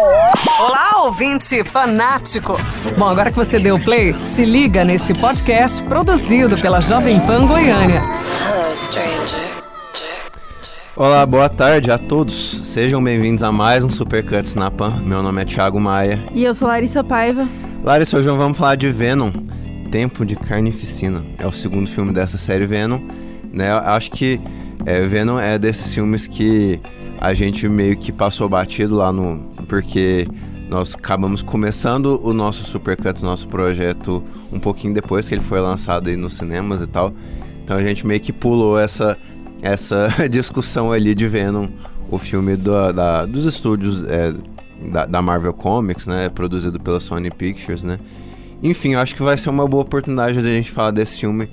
Olá, ouvinte fanático! Bom, agora que você deu play, se liga nesse podcast produzido pela Jovem Pan Goiânia. Hello, stranger. Olá, boa tarde a todos. Sejam bem-vindos a mais um Supercuts na Pan. Meu nome é Thiago Maia. E eu sou Larissa Paiva. Larissa, hoje vamos falar de Venom, Tempo de Carnificina. É o segundo filme dessa série Venom. Né? Eu acho que é, Venom é desses filmes que a gente meio que passou batido lá no. Porque nós acabamos começando o nosso Supercut, nosso projeto, um pouquinho depois que ele foi lançado aí nos cinemas e tal. Então a gente meio que pulou essa, essa discussão ali de Venom, o filme do, da, dos estúdios é, da, da, Marvel Comics, né? Produzido pela Sony Pictures, né? Enfim, eu acho que vai ser uma boa oportunidade de a gente falar desse filme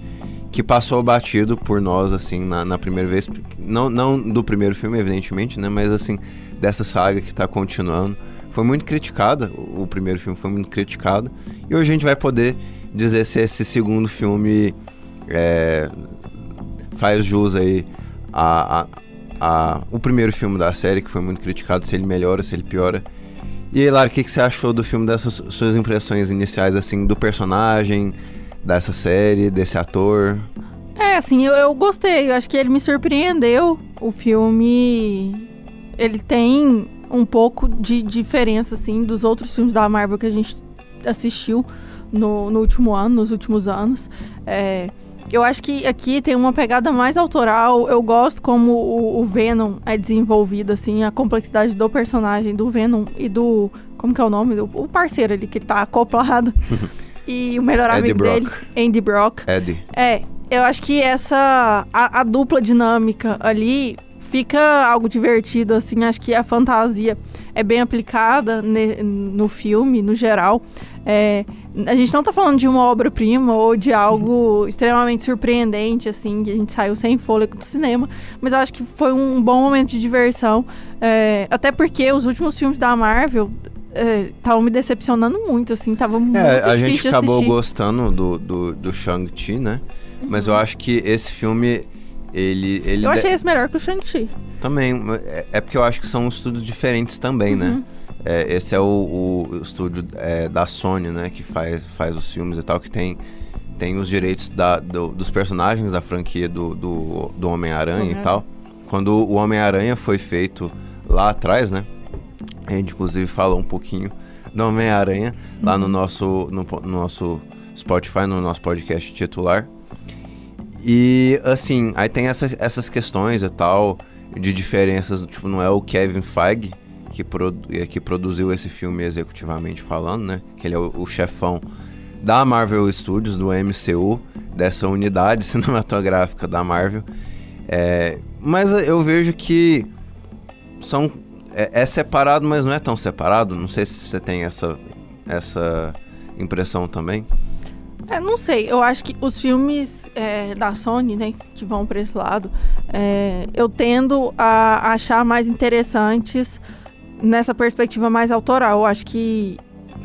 que passou batido por nós, assim, na, na, primeira vez. Não, não do primeiro filme, evidentemente, né? Mas, assim, dessa saga que tá continuando. Foi muito criticada, o, primeiro filme foi muito criticado. E hoje a gente vai poder dizer se esse segundo filme é, faz jus aí a, a, a, o primeiro filme da série, que foi muito criticado, se ele melhora, se ele piora. E aí, Lara, o que, que você achou do filme, dessas suas impressões iniciais, assim, do personagem, dessa série, desse ator? É, assim, eu, eu gostei. Eu acho que ele me surpreendeu. O filme. Ele tem um pouco de diferença, assim, dos outros filmes da Marvel que a gente assistiu no, no último ano, nos últimos anos. É, eu acho que aqui tem uma pegada mais autoral. Eu gosto como o, o, Venom é desenvolvido, assim, a complexidade do personagem, do Venom e do. Como que é o nome? O parceiro ali, que ele tá acoplado. e o melhor Eddie amigo Brock. dele, Andy Brock. Eddie. É, eu acho que essa. A, a, dupla dinâmica ali fica algo divertido, assim. Acho que a fantasia é bem aplicada ne, no filme, no geral. É, a gente não tá falando de uma obra-prima ou de algo extremamente surpreendente, assim, que a gente saiu sem fôlego do cinema, mas eu acho que foi um bom momento de diversão. É, até porque os últimos filmes da Marvel estavam é, me decepcionando muito, assim, tava muito é, a gente acabou gostando do, do, do Shang-Chi, né? Uhum. Mas eu uhum. acho que esse filme, ele... ele eu achei esse melhor que o Shang-Chi. Também, é, é, porque eu acho que são estudos diferentes também, né? uhum. né? É, esse é o, o estúdio é, da Sony, né? Que faz, faz os filmes e tal, que tem, tem os direitos da, do, dos personagens da franquia do, do, do Homem-Aranha uhum. e tal. Quando o Homem-Aranha foi feito lá atrás, né? A gente inclusive falou um pouquinho do Homem-Aranha lá no nosso, no, no, nosso Spotify, no nosso podcast titular. E assim, aí tem essa, essas questões e tal, de diferenças, tipo, não é o Kevin Feige que, produ que produziu esse filme executivamente falando, né? Que ele é o, o chefão da Marvel Studios, do MCU, dessa unidade cinematográfica da Marvel. É, mas eu vejo que são é, é, separado, mas não é tão separado. Não sei se você tem essa, essa impressão também. É, não sei, eu acho que os filmes é, da Sony, né, que vão para esse lado, é, eu tendo a achar mais interessantes nessa perspectiva mais autoral. Eu acho que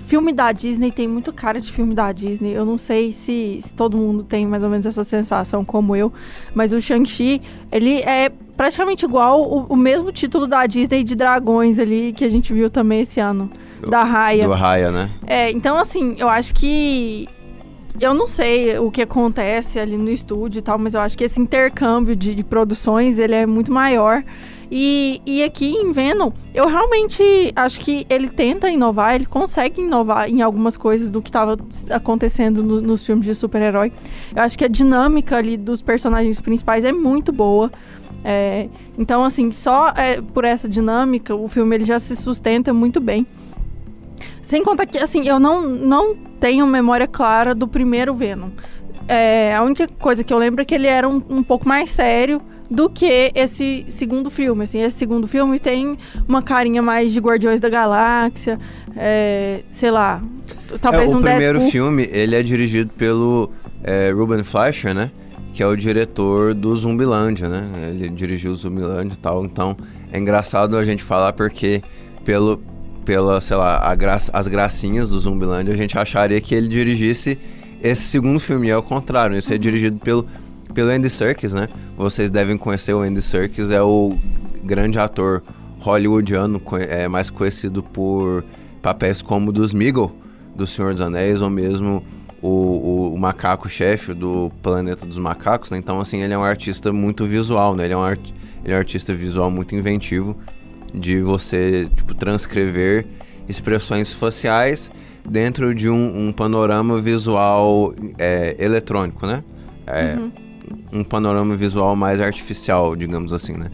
filme da Disney tem muito cara de filme da Disney. Eu não sei se, se todo mundo tem mais ou menos essa sensação como eu, mas o Shang-Chi, ele é praticamente igual o, o, mesmo título da Disney de Dragões ali que a gente viu também esse ano. Do, da Raya. Do Raya, né? É, então assim, eu acho que. Eu não sei o que acontece ali no estúdio e tal, mas eu acho que esse intercâmbio de, de produções ele é muito maior. E, e aqui em Venom, eu realmente acho que ele tenta inovar, ele consegue inovar em algumas coisas do que estava acontecendo no, nos filmes de super-herói. Eu acho que a dinâmica ali dos personagens principais é muito boa. É, então, assim, só é, por essa dinâmica, o filme ele já se sustenta muito bem. Sem contar que, assim, eu não, não tenho memória clara do primeiro Venom. É, a única coisa que eu lembro é que ele era um, um pouco mais sério do que esse segundo filme. Assim, esse segundo filme tem uma carinha mais de Guardiões da Galáxia, é, sei lá, talvez é, um O primeiro Deadpool. filme, ele é dirigido pelo é, Ruben Fleischer, né? Que é o diretor do Zumbilândia, né? Ele dirigiu o Zumbilândia e tal. Então, é engraçado a gente falar porque pelo, pela, sei lá, gra as gracinhas do Zumbilândia, a gente acharia que ele dirigisse esse segundo filme. E é o contrário, esse é dirigido pelo pelo Andy Serkis, né? Vocês devem conhecer o Andy Serkis, é o grande ator hollywoodiano, é mais conhecido por papéis como dos Meagle, do Senhor dos Anéis, ou mesmo o, o, o macaco-chefe do Planeta dos Macacos, né? Então, assim, ele é um artista muito visual, né? Ele é um, art, ele é um artista visual muito inventivo de você, tipo, transcrever expressões faciais dentro de um, um panorama visual é, eletrônico, né? É, uhum. Um panorama visual mais artificial, digamos assim, né?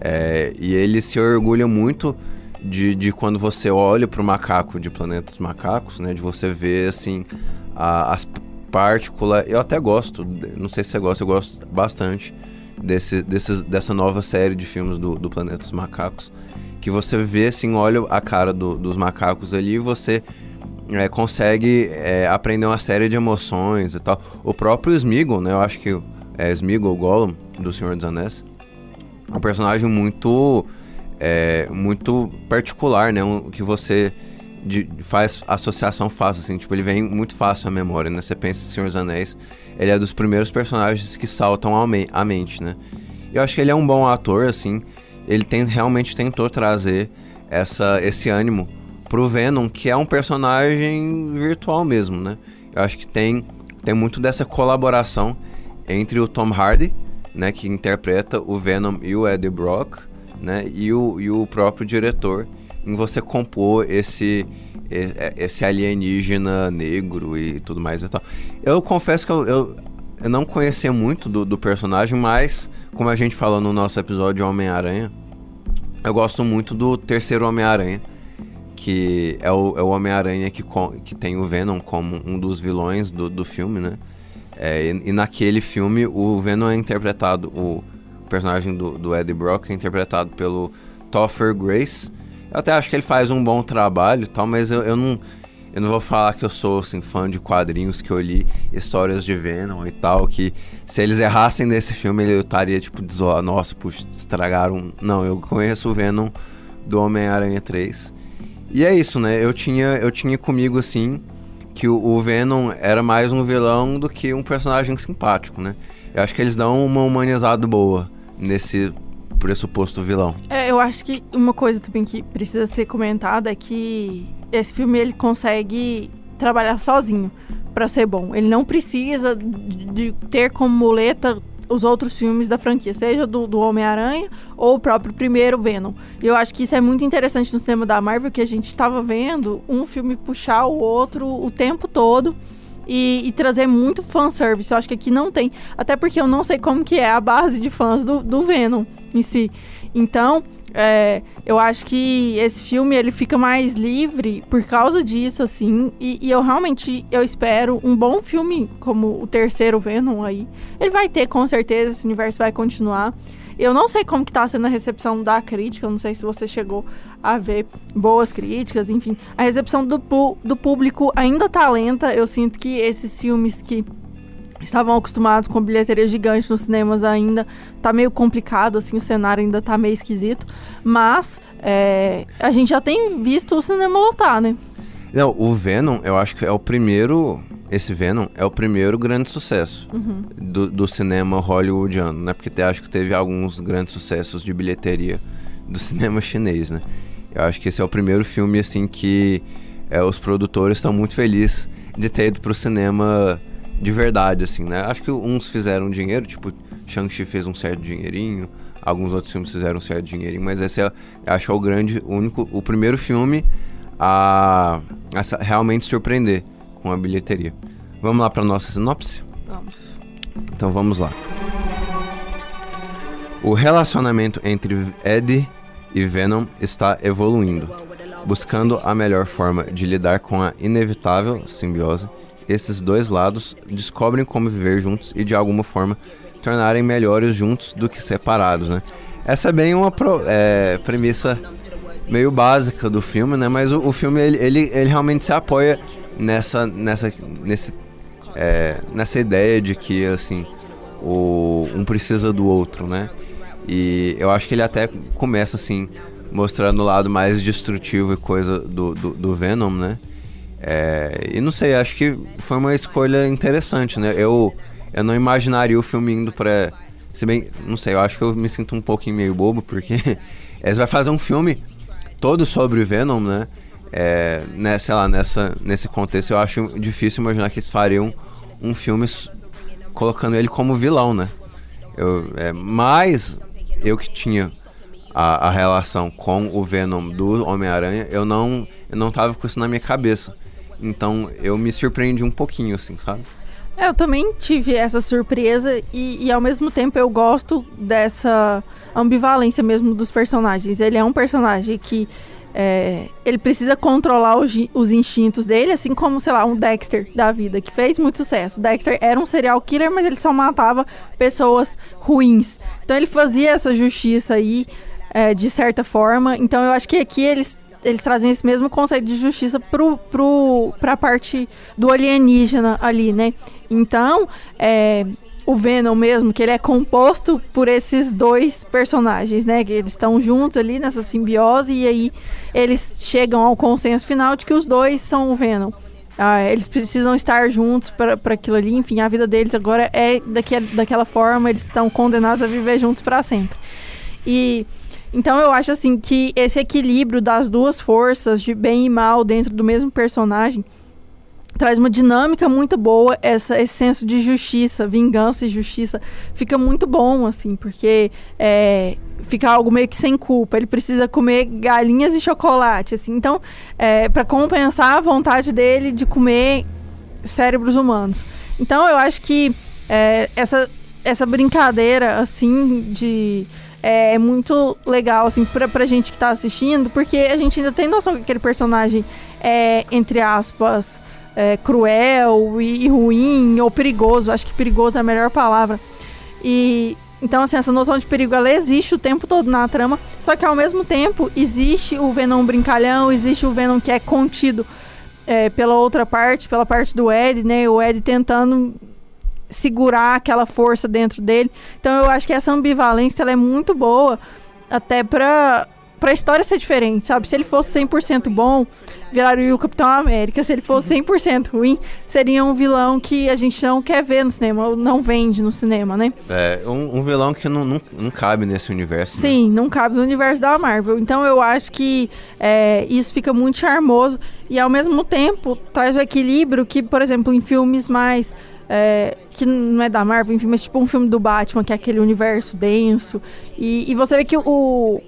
É, e ele se orgulha muito de, de quando você olha para o macaco de Planeta dos Macacos, né? De você ver, assim, a, as partículas... Eu até gosto, não sei se você gosta, eu gosto bastante desse, desse, dessa nova série de filmes do, do Planeta dos Macacos. Que você vê, assim, olha a cara do, dos macacos ali e você é, consegue é, aprender uma série de emoções e tal. O próprio Smeagol, né? Eu acho que é Smeagol, Gollum, do Senhor dos Anéis, é um personagem muito, é, muito particular, né? Um, que você de, faz associação fácil, assim. Tipo, ele vem muito fácil à memória, né? Você pensa em Senhor dos Anéis, ele é dos primeiros personagens que saltam à mente, né? Eu acho que ele é um bom ator, assim. Ele tem, realmente tentou trazer essa, esse ânimo pro Venom, que é um personagem virtual mesmo, né? Eu acho que tem, tem muito dessa colaboração entre o Tom Hardy, né, que interpreta o Venom e o Eddie Brock, né, e o, e o próprio diretor, em você compor esse esse alienígena negro e tudo mais e tal. Eu confesso que eu, eu, eu não conhecia muito do, do, personagem, mas como a gente falou no nosso episódio Homem-Aranha, eu gosto muito do terceiro Homem-Aranha, que é o, é o Homem-Aranha que, que tem o Venom como um dos vilões do, do filme, né? É, e, e, naquele filme o Venom é interpretado, o personagem do, do Eddie Brock é interpretado pelo Topher Grace. Eu até acho que ele faz um bom trabalho tal, mas eu, eu não. Eu não vou falar que eu sou assim, fã de quadrinhos, que eu li histórias de Venom e tal, que se eles errassem nesse filme eu estaria tipo, desolado, nossa, puxa, estragaram. Não, eu conheço o Venom do Homem-Aranha 3. E é isso, né? Eu tinha, eu tinha comigo assim que o, o, Venom era mais um vilão do que um personagem simpático, né? Eu acho que eles dão uma humanizada boa nesse pressuposto vilão. É, eu acho que uma coisa também que precisa ser comentada é que esse filme ele consegue trabalhar sozinho para ser bom. Ele não precisa de ter como muleta os outros filmes da franquia, seja do, do Homem-Aranha ou o próprio primeiro Venom. E eu acho que isso é muito interessante no cinema da Marvel, que a gente estava vendo um filme puxar o outro o tempo todo. E, e, trazer muito fanservice. Eu acho que aqui não tem. Até porque eu não sei como que é a base de fãs do, do Venom em si. Então, é, eu acho que esse filme ele fica mais livre por causa disso, assim. E, e, eu realmente eu espero um bom filme como o terceiro Venom aí. Ele vai ter, com certeza, esse universo vai continuar. Eu não sei como que tá sendo a recepção da crítica, não sei se você chegou a ver boas críticas, enfim. A recepção do, do público ainda tá lenta. Eu sinto que esses filmes que estavam acostumados com bilheteria gigante nos cinemas ainda. Tá meio complicado, assim, o cenário ainda tá meio esquisito. Mas é, a gente já tem visto o cinema lotar, né? Não, o Venom, eu acho que é o primeiro. Esse Venom é o primeiro grande sucesso uhum. do, do, cinema hollywoodiano, né? Porque acho que teve alguns grandes sucessos de bilheteria do cinema chinês, né? Eu acho que esse é o primeiro filme, assim, que é, os produtores estão muito felizes de ter ido pro cinema de verdade, assim, né? Acho que uns fizeram dinheiro, tipo, Shang-Chi fez um certo dinheirinho, alguns outros filmes fizeram um certo dinheirinho, mas esse é, acho, é o grande, o único, o primeiro filme a, a realmente surpreender com a bilheteria. Vamos lá para nossa sinopse? Vamos. Então vamos lá. O relacionamento entre Eddie e Venom está evoluindo, buscando a melhor forma de lidar com a inevitável simbiose esses dois lados descobrem como viver juntos e de alguma forma tornarem melhores juntos do que separados, né? Essa é bem uma pro, é, premissa meio básica do filme, né? Mas o, o filme ele, ele, ele, realmente se apoia nessa nessa nesse, é, nessa ideia de que assim o um precisa do outro, né? E eu acho que ele até começa assim mostrando o lado mais destrutivo e coisa do, do, do Venom, né? É, e não sei, acho que foi uma escolha interessante, né? Eu, eu não imaginaria o filme indo pra. Se bem, não sei, eu acho que eu me sinto um pouquinho meio bobo, porque Eles vai fazer um filme todo sobre o Venom, né? É, né, sei lá, nessa, nesse contexto eu acho difícil imaginar que eles fariam um filme colocando ele como vilão, né? Eu, é, mas eu que tinha a, a relação com o Venom do Homem-Aranha, eu não, eu não tava com isso na minha cabeça. Então eu me surpreendi um pouquinho, assim, sabe? É, eu também tive essa surpresa e, e, ao mesmo tempo eu gosto dessa ambivalência mesmo dos personagens. Ele é um personagem que é, ele precisa controlar os, os, instintos dele, assim como, sei lá, um Dexter da vida, que fez muito sucesso. Dexter era um serial killer, mas ele só matava pessoas ruins. Então ele fazia essa justiça aí, é, de certa forma. Então eu acho que aqui eles, eles trazem esse mesmo conceito de justiça pro, pro, pra parte do alienígena ali, né? Então, é, o Venom mesmo, que ele é composto por esses dois personagens, né? Que eles estão juntos ali nessa simbiose e aí eles chegam ao consenso final de que os dois são o Venom. Ah, eles precisam estar juntos para aquilo ali, enfim, a vida deles agora é daquele, daquela forma, eles estão condenados a viver juntos para sempre. E então eu acho assim que esse equilíbrio das duas forças de bem e mal dentro do mesmo personagem traz uma dinâmica muito boa, essa, esse senso de justiça, vingança e justiça fica muito bom, assim, porque é, fica algo meio que sem culpa. Ele precisa comer galinhas e chocolate, assim. Então, é, para compensar a vontade dele de comer cérebros humanos. Então, eu acho que é, essa, essa brincadeira, assim, de é, é muito legal, assim, pra, pra gente que tá assistindo, porque a gente ainda tem noção que aquele personagem é, entre aspas, é, cruel e, e, ruim ou perigoso. Acho que perigoso é a melhor palavra. E então assim essa noção de perigo ela existe o tempo todo na trama. Só que ao mesmo tempo existe o Venom brincalhão, existe o Venom que é contido é, pela outra parte, pela parte do Ed, né? O Ed tentando segurar aquela força dentro dele. Então eu acho que essa ambivalência ela é muito boa até para pra história ser diferente, sabe? Se ele fosse 100% bom, viraria o Capitão América. Se ele fosse 100% ruim, seria um vilão que a gente não quer ver no cinema, ou não vende no cinema, né? É, um, um vilão que não, não, não, cabe nesse universo. Né? Sim, né? não cabe no universo da Marvel. Então eu acho que é, isso fica muito charmoso e ao mesmo tempo traz o equilíbrio que, por exemplo, em filmes mais. É, que não é da Marvel, enfim, mas tipo um filme do Batman, que é aquele universo denso. E, e você vê que o,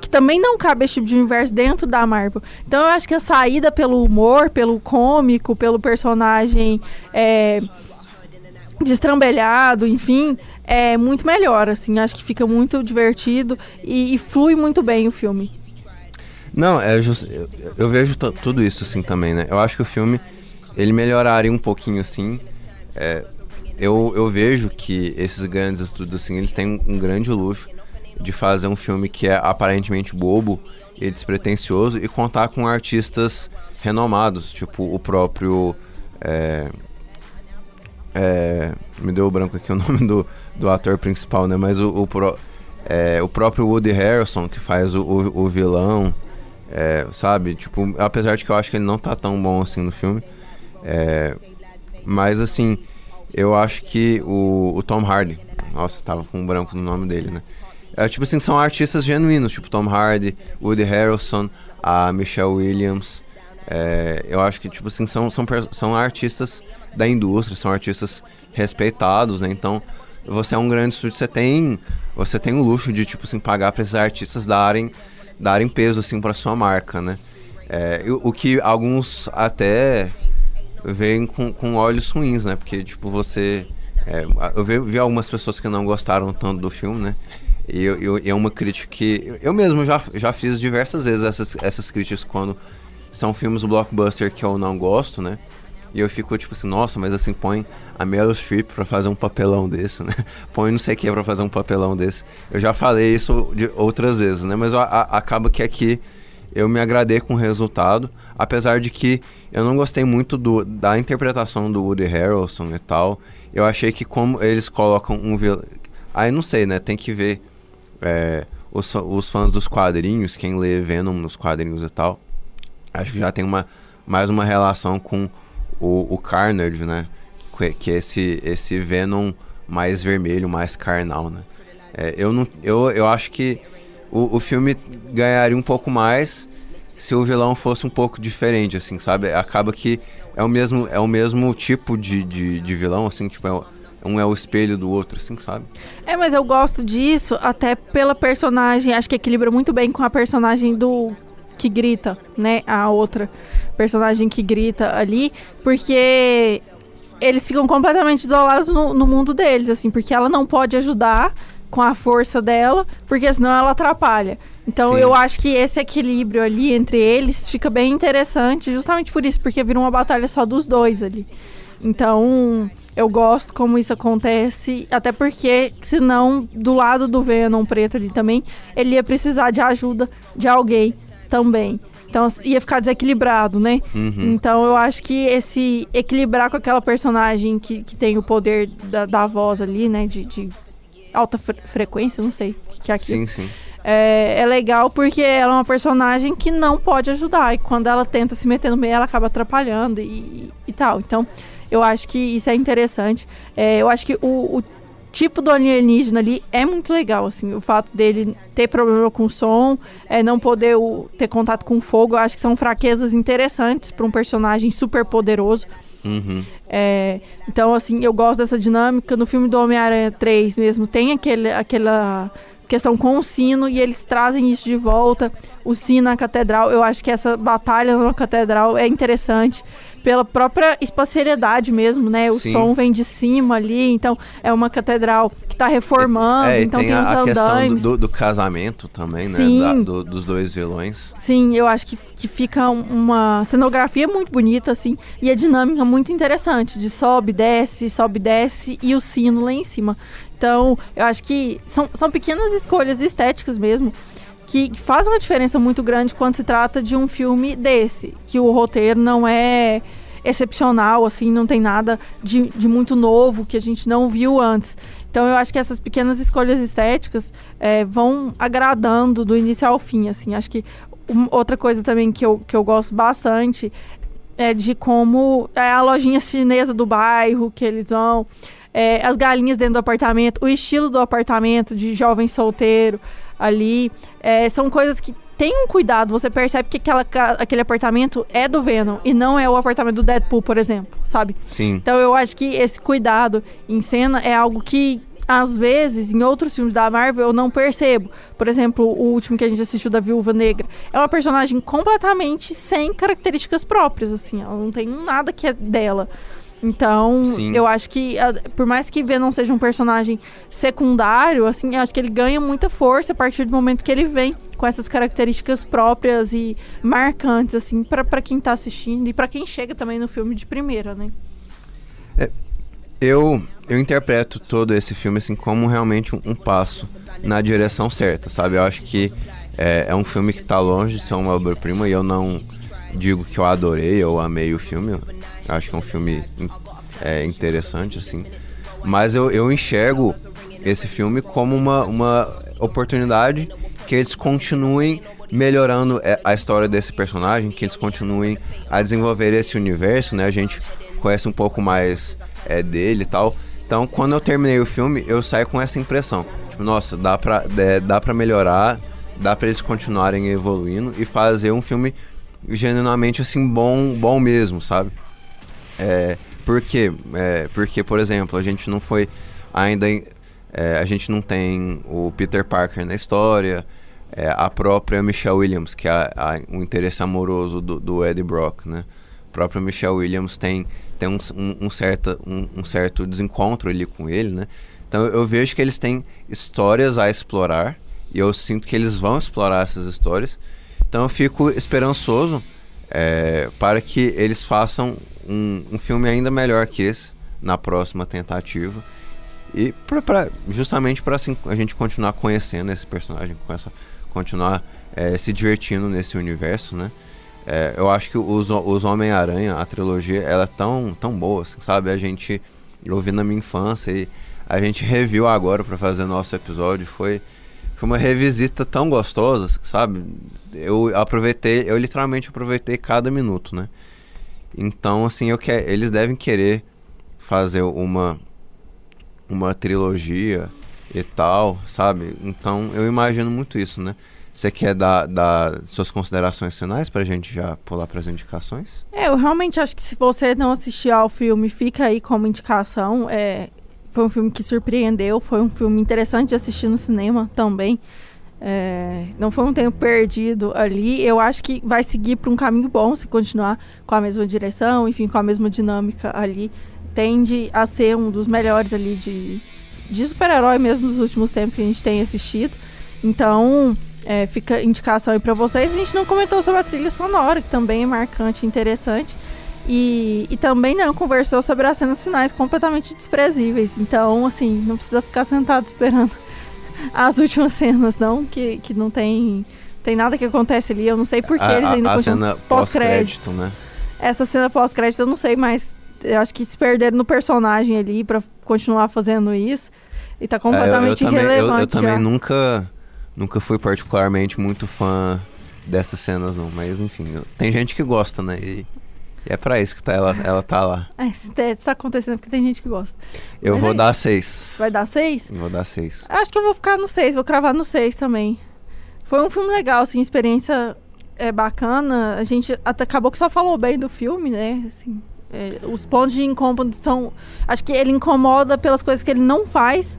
que também não cabe esse tipo de universo dentro da Marvel. Então eu acho que a saída pelo humor, pelo cômico, pelo personagem é, destrambelhado, enfim, é muito melhor, assim. Acho que fica muito divertido e, e flui muito bem o filme. Não, é just, eu, eu vejo tudo isso assim também, né? Eu acho que o filme ele melhoraria um pouquinho assim. É, eu, eu vejo que esses grandes estudos assim, eles têm um grande luxo de fazer um filme que é aparentemente bobo e despretensioso e contar com artistas renomados, tipo o próprio. É, é, me deu branco aqui o nome do, do ator principal, né? Mas o, o, pro, é, o próprio Woody Harrelson, que faz o, o, o vilão, é, sabe? Tipo, apesar de que eu acho que ele não tá tão bom assim no filme. Mas assim, eu acho que o, o Tom Hardy. Nossa, tava com um branco no nome dele, né? É, tipo assim, são artistas genuínos, tipo Tom Hardy, Woody Harrelson, a Michelle Williams. É, eu acho que, tipo assim, são, são, são artistas da indústria, são artistas respeitados, né? Então, você é um grande estúdio, você tem, você tem o luxo de, tipo assim, pagar para esses artistas darem, darem peso, assim, para sua marca, né? É, o, o que alguns até veem com, com olhos ruins, né? Porque, tipo, você... É, eu vi, vi, algumas pessoas que não gostaram tanto do filme, né? E eu, eu, é uma crítica que. Eu mesmo já, já fiz diversas vezes essas, essas críticas quando são filmes blockbuster que eu não gosto, né? E eu fico tipo assim, nossa, mas assim, põe a Meryl Streep pra fazer um papelão desse, né? Põe não sei o que pra fazer um papelão desse. Eu já falei isso de outras vezes, né? Mas acaba que aqui eu me agradei com o resultado, apesar de que eu não gostei muito do, da interpretação do Woody Harrelson e tal. Eu achei que como eles colocam um vilão... Aí não sei, né? Tem que ver é, os, os fãs dos quadrinhos, quem lê Venom nos quadrinhos e tal, acho que já tem uma, mais uma relação com o, o Carnage, né? Que, que é esse, esse Venom mais vermelho, mais carnal, né? É, eu, não, eu, eu acho que o, o filme ganharia um pouco mais se o vilão fosse um pouco diferente, assim, sabe? Acaba que é o mesmo, é o mesmo tipo de, de, de vilão, assim, tipo, é, um é o espelho do outro, assim, sabe? É, mas eu gosto disso até pela personagem, acho que equilibra muito bem com a personagem do que grita, né? A outra personagem que grita ali, porque eles ficam completamente isolados no, no mundo deles, assim, porque ela não pode ajudar com a força dela, porque senão ela atrapalha. Então Sim. eu acho que esse equilíbrio ali entre eles fica bem interessante, justamente por isso, porque vira uma batalha só dos dois ali. Então, eu gosto como isso acontece, até porque senão do lado do Venom preto ali também, ele ia precisar de ajuda de alguém também. Então ia ficar desequilibrado, né? Uhum. Então eu acho que esse equilibrar com aquela personagem que, que tem o poder da, da voz ali, né? De, de alta fre frequência, não sei o que é aquilo. Sim, sim. É, é, legal porque ela é uma personagem que não pode ajudar. E quando ela tenta se meter no meio, ela acaba atrapalhando e, e tal. Então, eu acho que isso é interessante. É, eu acho que o, o tipo do alienígena ali é muito legal, assim, o fato dele ter problema com som, é, não poder o, ter contato com fogo, eu acho que são fraquezas interessantes para um personagem super poderoso. Uhum. É, então, assim, eu gosto dessa dinâmica. No filme do Homem-Aranha 3 mesmo, tem aquele, aquela questão com o sino e eles trazem isso de volta. O sino na catedral, eu acho que essa batalha na catedral é interessante pela própria espacialidade mesmo, né? O Sim. som vem de cima ali, então é uma catedral que está reformando, é, então tem, tem os a, andames. Do, do, casamento também, né? Sim. Da, do, dos dois vilões. Sim, eu acho que, que fica uma cenografia muito bonita, assim, e a dinâmica muito interessante, de sobe, desce, sobe, desce, e o sino lá em cima. Então, eu acho que são, são pequenas escolhas estéticas mesmo, que faz uma diferença muito grande quando se trata de um filme desse, que o roteiro não é excepcional, assim, não tem nada de, de muito novo que a gente não viu antes. Então eu acho que essas pequenas escolhas estéticas é, vão agradando do início ao fim, assim. Acho que um, outra coisa também que eu, que eu gosto bastante é de como é a lojinha chinesa do bairro que eles vão, é, as galinhas dentro do apartamento, o estilo do apartamento de jovem solteiro ali. É, são coisas que tem um cuidado, você percebe que aquela, aquele apartamento é do Venom e não é o apartamento do Deadpool, por exemplo, sabe? Sim. Então eu acho que esse cuidado em cena é algo que às vezes, em outros filmes da Marvel, eu não percebo. Por exemplo, o último que a gente assistiu da Viúva Negra. É uma personagem completamente sem características próprias, assim. Ela não tem nada que é dela. Então, Sim. eu acho que, por mais que Venom seja um personagem secundário, assim, eu acho que ele ganha muita força a partir do momento que ele vem com essas características próprias e marcantes, assim, para quem tá assistindo e para quem chega também no filme de primeira, né? É, eu, eu interpreto todo esse filme, assim, como realmente um, um passo na direção certa, sabe? Eu acho que é, é um filme que tá longe de ser uma obra-prima e eu não digo que eu adorei ou amei o filme. Acho que é um filme é, interessante, assim. Mas eu, eu enxergo esse filme como uma, uma oportunidade que eles continuem melhorando é, a história desse personagem, que eles continuem a desenvolver esse universo, né? A gente conhece um pouco mais é, dele e tal. Então, quando eu terminei o filme, eu saí com essa impressão. Tipo, nossa, dá pra, é, dá pra melhorar, dá pra eles continuarem evoluindo e fazer um filme genuinamente, assim, bom, bom mesmo, sabe? É, por quê? É, porque, por exemplo, a gente não foi ainda. É, a gente não tem o Peter Parker na história, é, a própria Michelle Williams, que é o interesse amoroso do, do Eddie Brock, né? A própria Michelle Williams tem, tem um, um, certo, um, um, certo desencontro ali com ele, né? Então eu vejo que eles têm histórias a explorar e eu sinto que eles vão explorar essas histórias. Então eu fico esperançoso é, para que eles façam um, um filme ainda melhor que esse na próxima tentativa. E pra, pra justamente para assim, a gente continuar conhecendo esse personagem, essa, continuar é, se divertindo nesse universo, né? É, eu acho que os, os Homem-Aranha, a trilogia, ela é tão, tão boa, assim, sabe? A gente, eu vi na minha infância e a gente reviu agora para fazer nosso episódio. Foi, foi uma revisita tão gostosa, sabe? Eu aproveitei, eu literalmente aproveitei cada minuto, né? Então, assim, eu que, eles devem querer fazer uma, uma trilogia. e tal, sabe? Então eu imagino muito isso, né? Você quer dar, dar suas considerações finais pra gente já pular pras indicações? É, eu realmente acho que se você não assistir ao filme, fica aí como indicação. É, foi um filme que surpreendeu, foi um filme interessante de assistir no cinema também. É, não foi um tempo perdido ali. Eu acho que vai seguir para um caminho bom se continuar com a mesma direção, enfim, com a mesma dinâmica ali. Tende a ser um dos melhores ali de, de super-herói mesmo dos últimos tempos que a gente tem assistido. Então, é, fica indicação aí para vocês. A gente não comentou sobre a trilha sonora, que também é marcante e interessante. E, e também não conversou sobre as cenas finais completamente desprezíveis. Então, assim, não precisa ficar sentado esperando as últimas cenas, não, que, que não tem, tem nada que acontece ali. Eu não sei por que eles ainda a, a cena pós-crédito, né? Essa cena pós-crédito eu não sei, mas eu acho que se perderam no personagem ali para continuar fazendo isso. E tá completamente é, eu, eu irrelevante. Também, eu, eu também nunca nunca fui particularmente muito fã dessas cenas, não. Mas enfim, tem gente que gosta, né? E, e é pra isso que tá, ela, ela tá lá. É, isso tá, tá acontecendo porque tem gente que gosta. Eu Mas vou é dar seis. Vai dar seis? Vou dar seis. Acho que eu vou ficar no seis, vou cravar no seis também. Foi um filme legal, assim, experiência é bacana. A gente até acabou que só falou bem do filme, né? Assim, é, os pontos de incômodo são. Acho que ele incomoda pelas coisas que ele não faz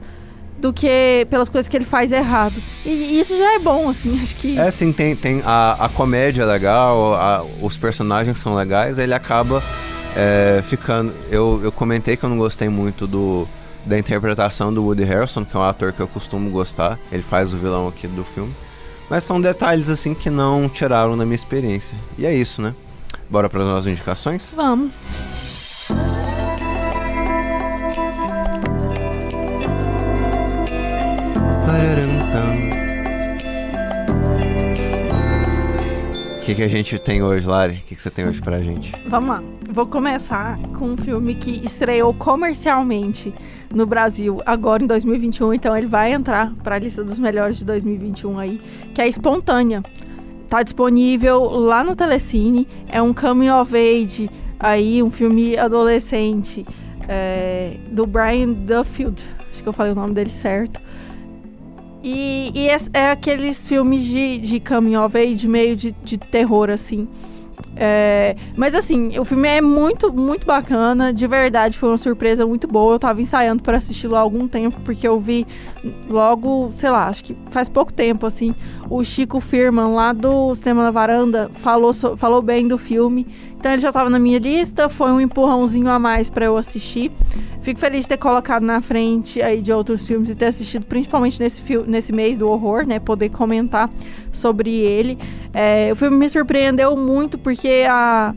do que pelas coisas que ele faz errado. E isso já é bom, assim, acho que. É, sim, tem, tem a, a comédia é legal, a, os personagens são legais, ele acaba é, ficando. Eu, eu comentei que eu não gostei muito do, da interpretação do Woody Harrelson, que é um ator que eu costumo gostar. Ele faz o vilão aqui do filme. Mas são detalhes assim que não tiraram da minha experiência. E é isso, né? Bora para as nossas indicações? Vamos. O que, que a gente tem hoje, Lari? O que, que você tem hoje pra gente? Vamos lá. Vou começar com um filme que estreou comercialmente no Brasil agora em 2021, então ele vai entrar para a lista dos melhores de 2021 aí, que é Espontânea. Tá disponível lá no Telecine, é um coming of age aí, um filme adolescente é, do Brian Duffield, acho que eu falei o nome dele certo. E, e é, é, aqueles filmes de, de coming of age, meio de, de terror, assim. É, mas assim, o filme é muito, muito bacana. De verdade, foi uma surpresa muito boa. Eu tava ensaiando para assisti-lo há algum tempo, porque eu vi logo, sei lá, acho que faz pouco tempo, assim. O Chico Firman, lá do Cinema na Varanda, falou, falou bem do filme. Então ele já estava na minha lista, foi um empurrãozinho a mais para eu assistir. Fico feliz de ter colocado na frente aí de outros filmes e ter assistido principalmente nesse, nesse mês do horror, né? Poder comentar sobre ele. É, o filme me surpreendeu muito porque a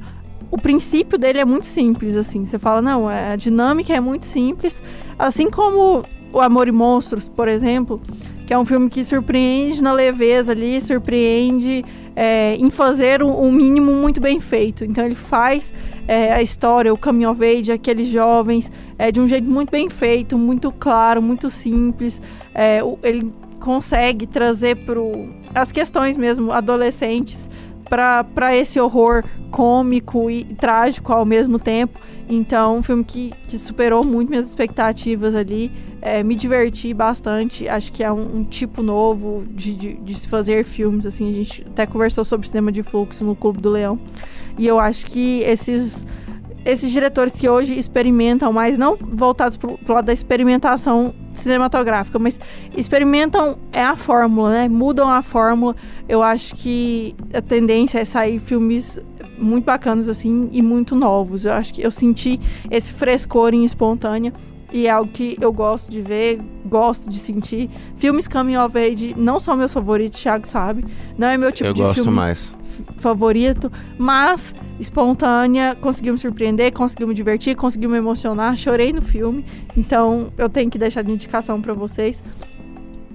o princípio dele é muito simples, assim. Você fala, não, a dinâmica é muito simples. Assim como o Amor e Monstros, por exemplo, que é um filme que surpreende na leveza ali, surpreende é, em fazer um, um, mínimo muito bem feito. Então ele faz é, a história, o coming of age, aqueles jovens, é, de um jeito muito bem feito, muito claro, muito simples. É, ele consegue trazer para as questões mesmo adolescentes para esse horror cômico e trágico ao mesmo tempo. Então, um filme que, que superou muito minhas expectativas ali. É, me diverti bastante. Acho que é um, um tipo novo de, de, de, se fazer filmes. Assim, a gente até conversou sobre cinema de fluxo no Clube do Leão. E eu acho que esses esses diretores que hoje experimentam mais, não voltados para o lado da experimentação cinematográfica, mas experimentam é a fórmula, né? Mudam a fórmula. Eu acho que a tendência é sair filmes muito bacanas assim e muito novos. Eu acho que eu senti esse frescor em espontânea e é algo que eu gosto de ver, gosto de sentir. Filmes coming of age não são meus favoritos, Thiago sabe. Não é meu tipo eu de filme. Eu gosto mais favorito, mas espontânea, conseguiu me surpreender, conseguiu me divertir, conseguiu me emocionar, chorei no filme, então eu tenho que deixar de indicação para vocês.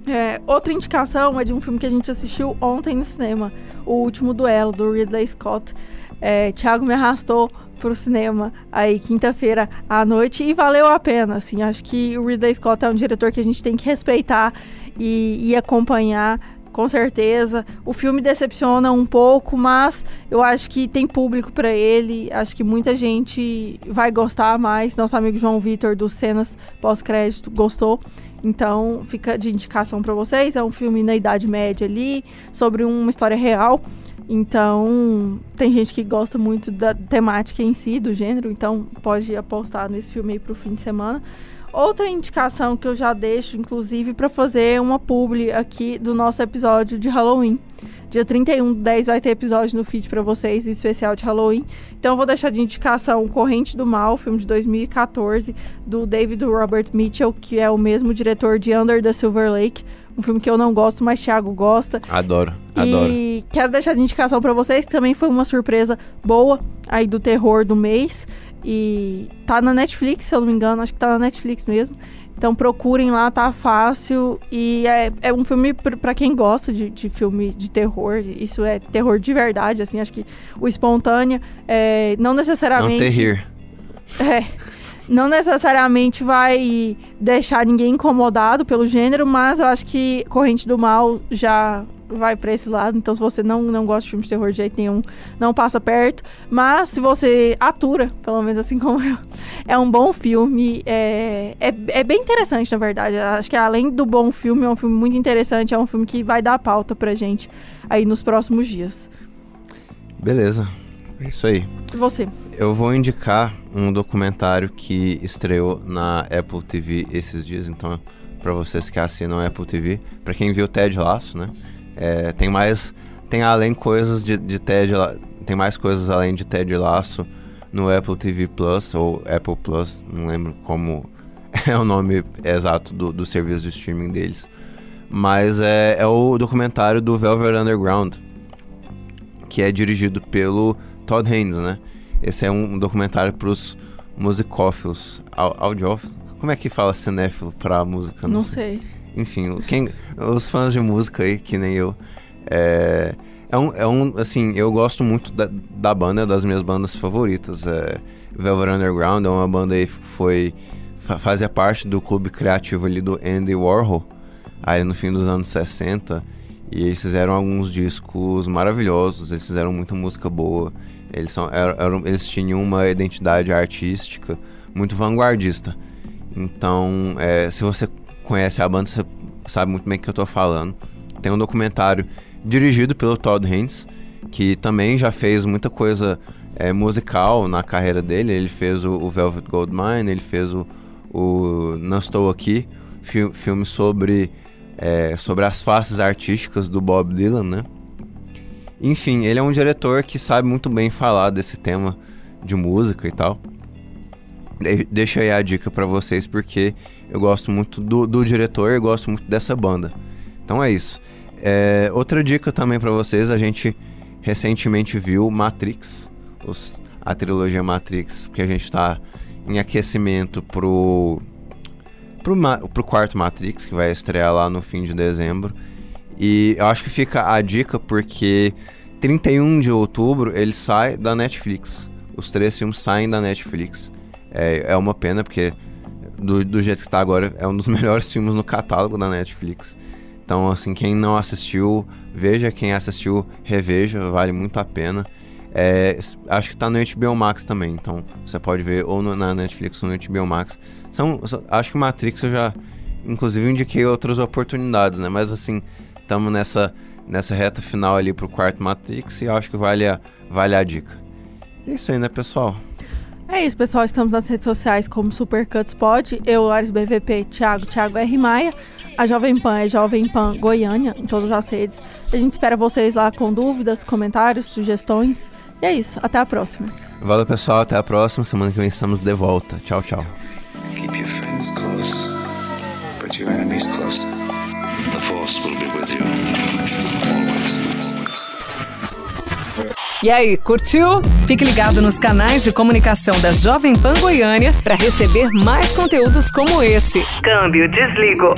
É, outra indicação é de um filme que a gente assistiu ontem no cinema, O Último Duelo, do Ridley Scott. É, Thiago me arrastou pro cinema aí quinta-feira à noite e valeu a pena, assim, acho que o Ridley Scott é um diretor que a gente tem que respeitar e, e acompanhar com certeza. O filme decepciona um pouco, mas eu acho que tem público para ele. Acho que muita gente vai gostar mais. Nosso amigo João Vitor dos cenas pós-crédito gostou. Então, fica de indicação para vocês. É um filme na Idade Média ali, sobre uma história real. Então, tem gente que gosta muito da temática em si, do gênero, então pode apostar nesse filme aí pro fim de semana. Outra indicação que eu já deixo, inclusive, para fazer uma publi aqui do nosso episódio de Halloween. Dia 31 do 10 vai ter episódio no feed para vocês, especial de Halloween. Então eu vou deixar de indicação Corrente do Mal, filme de 2014, do David Robert Mitchell, que é o mesmo diretor de Under the Silver Lake um filme que eu não gosto, mas Thiago gosta. Adoro, e adoro. E quero deixar de indicação para vocês, que também foi uma surpresa boa aí do terror do mês. E tá na Netflix, se eu não me engano, acho que tá na Netflix mesmo. Então procurem lá, tá fácil. E é, é um filme para quem gosta de, de filme de terror. Isso é terror de verdade, assim. Acho que o espontâneo é, não necessariamente. Não terrir. É não necessariamente vai deixar ninguém incomodado pelo gênero, mas eu acho que Corrente do Mal já vai para esse lado. Então, se você não, não gosta de filmes de terror de jeito nenhum, não passa perto. Mas se você atura, pelo menos assim como eu, é um bom filme. É, é, é bem interessante, na verdade. Acho que além do bom filme, é um filme muito interessante. É um filme que vai dar pauta pra gente aí nos próximos dias. Beleza. É isso aí. E você? Eu vou indicar um documentário que estreou na Apple TV esses dias, então para vocês que assinam a Apple TV, para quem viu Ted Laço, né? É, tem mais, tem além coisas de, de Ted, tem mais coisas além de Ted Laço no Apple TV Plus ou Apple Plus, não lembro como é o nome exato do, do serviço de streaming deles. Mas é, é o documentário do Velvet Underground, que é dirigido pelo Todd Haynes, né? Esse é um documentário para os musicófilos, audiófilos. Como é que fala cinéfilo para música? Não, Não sei. sei. Enfim, quem, os fãs de música aí, que nem eu. É, é, um, é um, assim, eu gosto muito da, da banda, é das minhas bandas favoritas. É, Velvet Underground é uma banda aí que foi, fazia parte do clube criativo ali do Andy Warhol, aí no fim dos anos 60. E eles fizeram alguns discos maravilhosos, eles fizeram muita música boa. Eles, são, eram, eles tinham uma identidade artística muito vanguardista. Então, é, se você conhece a banda, você sabe muito bem o que eu estou falando. Tem um documentário dirigido pelo Todd Haynes, que também já fez muita coisa é, musical na carreira dele. Ele fez o, o Velvet Goldmine, ele fez o, o Não Estou Aqui, fi filme sobre, é, sobre as faces artísticas do Bob Dylan, né? Enfim, ele é um diretor que sabe muito bem falar desse tema de música e tal. De deixa aí a dica para vocês, porque eu gosto muito do, do diretor e gosto muito dessa banda. Então é isso. É, outra dica também para vocês, a gente recentemente viu Matrix, os, a trilogia Matrix, porque a gente tá em aquecimento pro, pro, pro quarto Matrix, que vai estrear lá no fim de dezembro. E eu acho que fica a dica porque 31 de outubro ele sai da Netflix. Os três filmes saem da Netflix. É, é uma pena porque do, do jeito que tá agora é um dos melhores filmes no catálogo da Netflix. Então, assim, quem não assistiu, veja. Quem assistiu, reveja. Vale muito a pena. É, acho que tá no HBO Max também. Então, você pode ver ou no, na Netflix ou no HBO Max. São, acho que Matrix eu já, inclusive, indiquei outras oportunidades, né? Mas, assim, estamos nessa, nessa reta final ali pro quarto Matrix e acho que vale a, vale a dica. É isso aí, né, pessoal? É isso, pessoal. Estamos nas redes sociais como Supercuts Pod. Eu, Ares BVP, Thiago, Thiago R. Maia. A Jovem Pan é Jovem Pan Goiânia, em todas as redes. A gente espera vocês lá com dúvidas, comentários, sugestões. E é isso. Até a próxima. Valeu, pessoal. Até a próxima. Semana que vem estamos de volta. Tchau, tchau. Keep your friends close, but your enemies closer. Will be with you. E aí, curtiu? Fique ligado nos canais de comunicação da Jovem Pan Goiânia para receber mais conteúdos como esse. Câmbio, desligo.